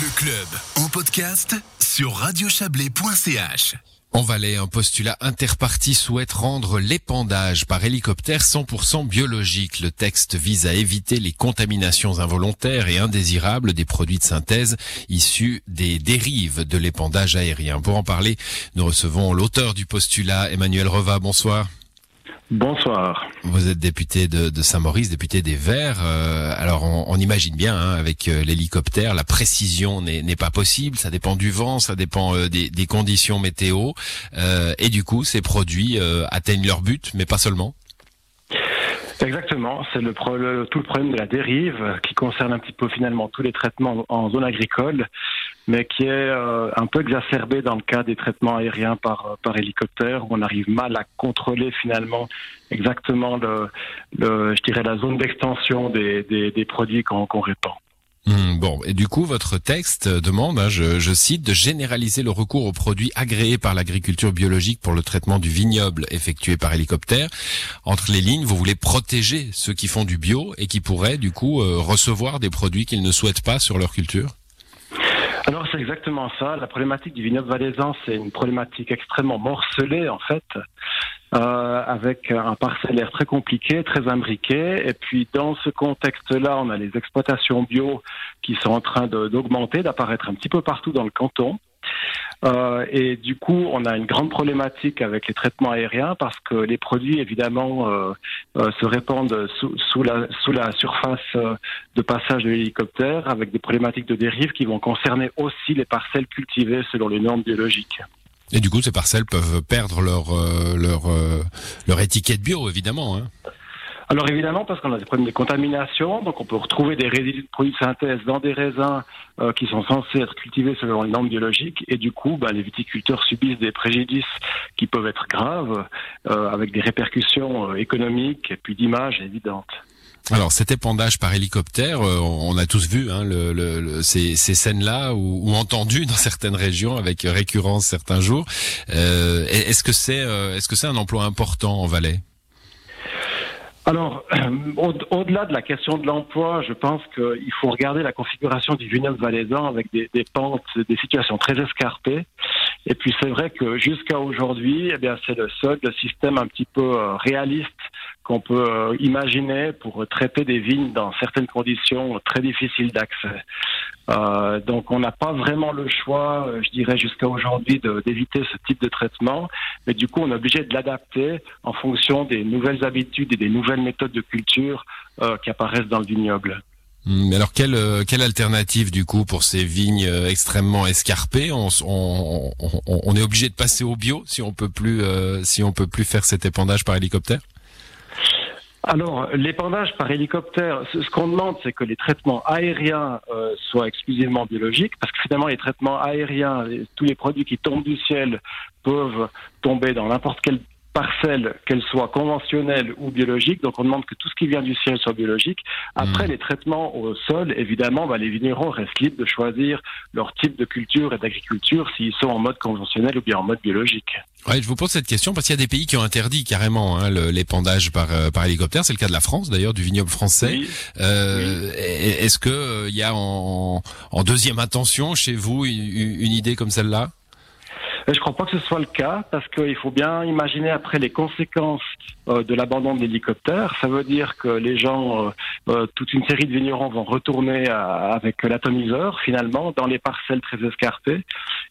Le club en podcast sur radiochablais.ch. En Valais, un postulat interparti souhaite rendre l'épandage par hélicoptère 100% biologique. Le texte vise à éviter les contaminations involontaires et indésirables des produits de synthèse issus des dérives de l'épandage aérien. Pour en parler, nous recevons l'auteur du postulat, Emmanuel Reva. Bonsoir. Bonsoir. Vous êtes député de, de Saint-Maurice, député des Verts. Euh, alors on, on, imagine bien, hein, avec euh, l'hélicoptère, la précision n'est pas possible. Ça dépend du vent, ça dépend euh, des, des, conditions météo. Euh, et du coup, ces produits euh, atteignent leur but, mais pas seulement. Exactement, c'est le, le, tout le problème de la dérive qui concerne un petit peu finalement tous les traitements en zone agricole, mais qui est euh, un peu exacerbé dans le cas des traitements aériens par, par hélicoptère, où on arrive mal à contrôler finalement exactement le, le je dirais la zone d'extension des, des, des, produits qu'on qu répand. Mmh, bon, et du coup, votre texte demande, hein, je, je, cite, de généraliser le recours aux produits agréés par l'agriculture biologique pour le traitement du vignoble effectué par hélicoptère. Entre les lignes, vous voulez protéger ceux qui font du bio et qui pourraient, du coup, euh, recevoir des produits qu'ils ne souhaitent pas sur leur culture? Alors c'est exactement ça. La problématique du vignoble valaisan, c'est une problématique extrêmement morcelée en fait, euh, avec un parcellaire très compliqué, très imbriqué. Et puis dans ce contexte-là, on a les exploitations bio qui sont en train d'augmenter, d'apparaître un petit peu partout dans le canton. Euh, et du coup, on a une grande problématique avec les traitements aériens parce que les produits, évidemment, euh, euh, se répandent sous, la, surface de passage de l'hélicoptère avec des problématiques de dérive qui vont concerner aussi les parcelles cultivées selon les normes biologiques. Et du coup, ces parcelles peuvent perdre leur, leur, leur étiquette bio, évidemment. Hein. Alors évidemment, parce qu'on a des problèmes de contamination, donc on peut retrouver des résidus de produits de synthèse dans des raisins euh, qui sont censés être cultivés selon les normes biologiques, et du coup, bah, les viticulteurs subissent des préjudices qui peuvent être graves, euh, avec des répercussions euh, économiques et puis d'image évidentes. Alors cet épandage par hélicoptère, euh, on a tous vu hein, le, le, ces, scènes-là ou, ou, entendu dans certaines régions avec récurrence certains jours. Euh, est-ce que c'est est-ce que c'est un emploi important en Valais? Alors, au-delà de la question de l'emploi, je pense qu'il faut regarder la configuration du vignoble valaisan avec des, des, pentes, des situations très escarpées. Et puis c'est vrai que jusqu'à aujourd'hui, eh bien c'est le seul le système un petit peu euh, réaliste qu'on peut euh, imaginer pour traiter des vignes dans certaines conditions très difficiles d'accès. Euh, donc on n'a pas vraiment le choix, euh, je dirais jusqu'à aujourd'hui, d'éviter ce type de traitement, mais du coup on est obligé de l'adapter en fonction des nouvelles habitudes et des nouvelles méthodes de culture qui apparaissent dans le vignoble. Hmm, mais alors quelle alternative du coup pour ces vignes extrêmement escarpées? On, est obligé de passer au bio si on peut si on peut plus faire cet épandage par hélicoptère? Alors, l'épandage par hélicoptère, ce qu'on demande, c'est que les traitements aériens euh, soient exclusivement biologiques, parce que finalement, les traitements aériens, tous les produits qui tombent du ciel peuvent tomber dans n'importe quel parcelles, qu'elles soient conventionnelles ou biologiques. Donc on demande que tout ce qui vient du ciel soit biologique. Après, mmh. les traitements au sol, évidemment, bah, les vignerons restent libres de choisir leur type de culture et d'agriculture s'ils sont en mode conventionnel ou bien en mode biologique. Ouais, je vous pose cette question parce qu'il y a des pays qui ont interdit carrément hein, l'épandage par, euh, par hélicoptère. C'est le cas de la France d'ailleurs, du vignoble français. Oui. Euh, oui. Est-ce que euh, il y a en, en, deuxième intention chez vous une, une idée comme celle-là? Je ne crois pas que ce soit le cas parce qu'il faut bien imaginer après les conséquences euh, de l'abandon de l'hélicoptère. Ça veut dire que les gens, euh, euh, toute une série de vignerons vont retourner à, avec l'atomiseur finalement dans les parcelles très escarpées.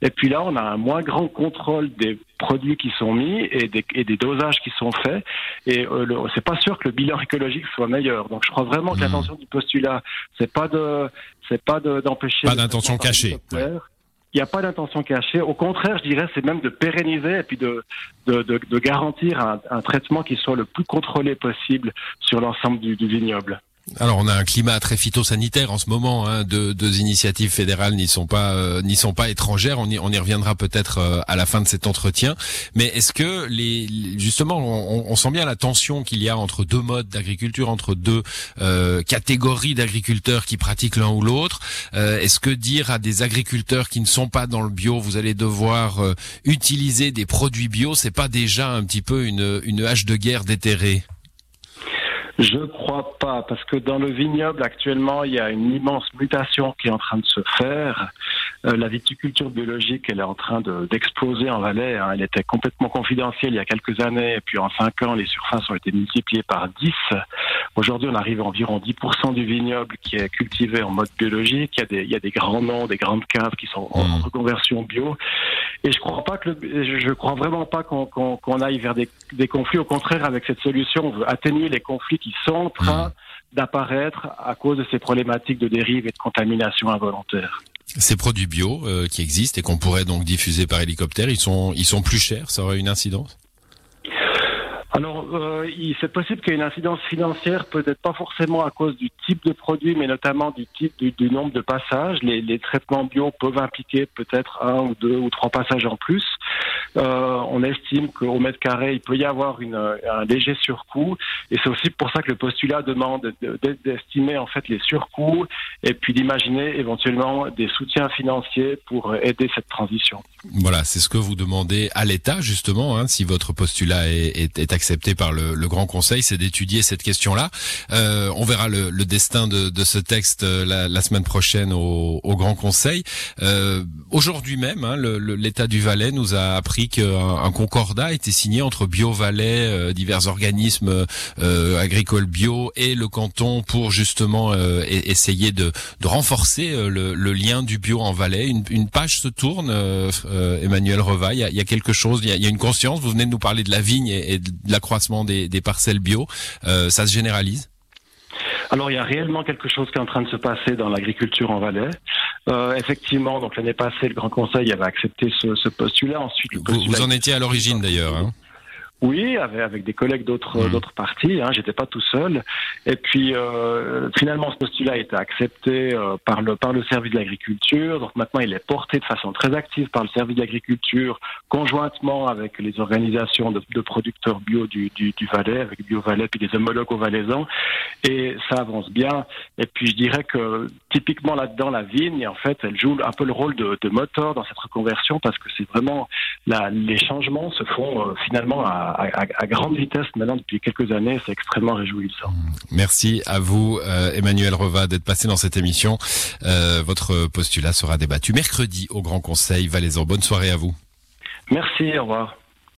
Et puis là, on a un moins grand contrôle des produits qui sont mis et des, et des dosages qui sont faits. Et euh, c'est pas sûr que le bilan écologique soit meilleur. Donc je crois vraiment que mmh. l'intention du postulat, c'est pas de, c'est pas d'empêcher. pas d'intention cachée. Ouais il n'y a pas d'intention cachée. Au contraire, je dirais, c'est même de pérenniser et puis de, de, garantir un, traitement qui soit le plus contrôlé possible sur l'ensemble du vignoble. Alors on a un climat très phytosanitaire en ce moment. Hein, deux, initiatives fédérales n'y sont pas euh, n'y sont pas étrangères. On y, reviendra peut-être euh, à la fin de cet entretien. Mais est-ce que les justement on, on, sent bien la tension qu'il y a entre deux modes d'agriculture, entre deux euh, catégories d'agriculteurs qui pratiquent l'un ou l'autre? Euh, est-ce que dire à des agriculteurs qui ne sont pas dans le bio, vous allez devoir euh, utiliser des produits bio, c'est pas déjà un petit peu une une hache de guerre déterrée Je crois pas, parce que dans le vignoble actuellement, il y a une immense mutation qui est en train de se faire. Euh, la viticulture biologique, elle est en train d'exploser en Valais. Hein. Elle était complètement confidentielle il y a quelques années, et puis en cinq ans, les surfaces ont été multipliées par 10. Aujourd'hui, on arrive à environ 10% du vignoble qui est cultivé en mode biologique. Il y a des, il y a des grands noms, des grandes caves qui sont en mmh. reconversion bio. Et je crois pas que je crois vraiment pas qu'on aille vers des, des conflits. Au contraire, avec cette solution, on veut atténuer les conflits qui sont en train mmh. d'apparaître à cause de ces problématiques de dérive et de contamination involontaire. Ces produits bio euh, qui existent et qu'on pourrait donc diffuser par hélicoptère, ils sont ils sont plus chers, ça aurait une incidence? Alors, euh, c'est possible qu'il y ait une incidence financière, peut-être pas forcément à cause du type de produit, mais notamment du type du, nombre de passages. Les, traitements bio peuvent impliquer peut-être un ou deux ou trois passages en plus. Euh, on estime qu'au mètre carré, il peut y avoir un léger surcoût, et c'est aussi pour ça que le postulat demande d'estimer en fait les surcoûts et puis d'imaginer éventuellement des soutiens financiers pour aider cette transition. Voilà, c'est ce que vous demandez à l'État justement, hein, si votre postulat est, est, est accepté par le, le Grand Conseil, c'est d'étudier cette question-là. Euh, on verra le, le destin de, de, ce texte euh, la, la, semaine prochaine au, au Grand Conseil. Euh, Aujourd'hui même, hein, l'État du Valais nous a appris qu'un un concordat a été signé entre Bio Valais, euh, divers organismes euh, agricoles bio et le canton pour justement euh, essayer de, de renforcer le, le, lien du bio en Valais. Une, une page se tourne, Emmanuel Reva, il y a, il y a quelque chose, il y a, il y a, une conscience. Vous venez de nous parler de la vigne et, et de l'accroissement des, des, parcelles bio. ça se généralise? Alors il y a réellement quelque chose qui est en train de se passer dans l'agriculture en Valais. Euh, effectivement, donc l'année passée, le Grand Conseil avait accepté ce, ce postulat. Ensuite, le postulat vous, en étiez à l'origine d'ailleurs. Hein? Oui, avec, avec des collègues d'autres mmh. d'autres partis. Hein, J'étais pas tout seul. Et puis euh, finalement, ce postulat a été accepté euh, par le par le service de l'agriculture. Donc maintenant, il est porté de façon très active par le service de l'agriculture, conjointement avec les organisations de, de producteurs bio du, du, du, Valais, avec Bio Valais puis des homologues au Valaisans. Et ça avance bien. Et puis je dirais que typiquement là-dedans, la vigne, en fait, elle joue un peu le rôle de, de moteur dans cette reconversion parce que c'est vraiment la, les changements se font euh, finalement à à, grande vitesse maintenant depuis quelques années. C'est extrêmement réjouissant. Merci à vous, euh, Emmanuel Reva, d'être passé dans cette émission. Euh, votre postulat sera débattu mercredi au Grand Conseil Valaisan. Bonne soirée à vous. Merci, au revoir.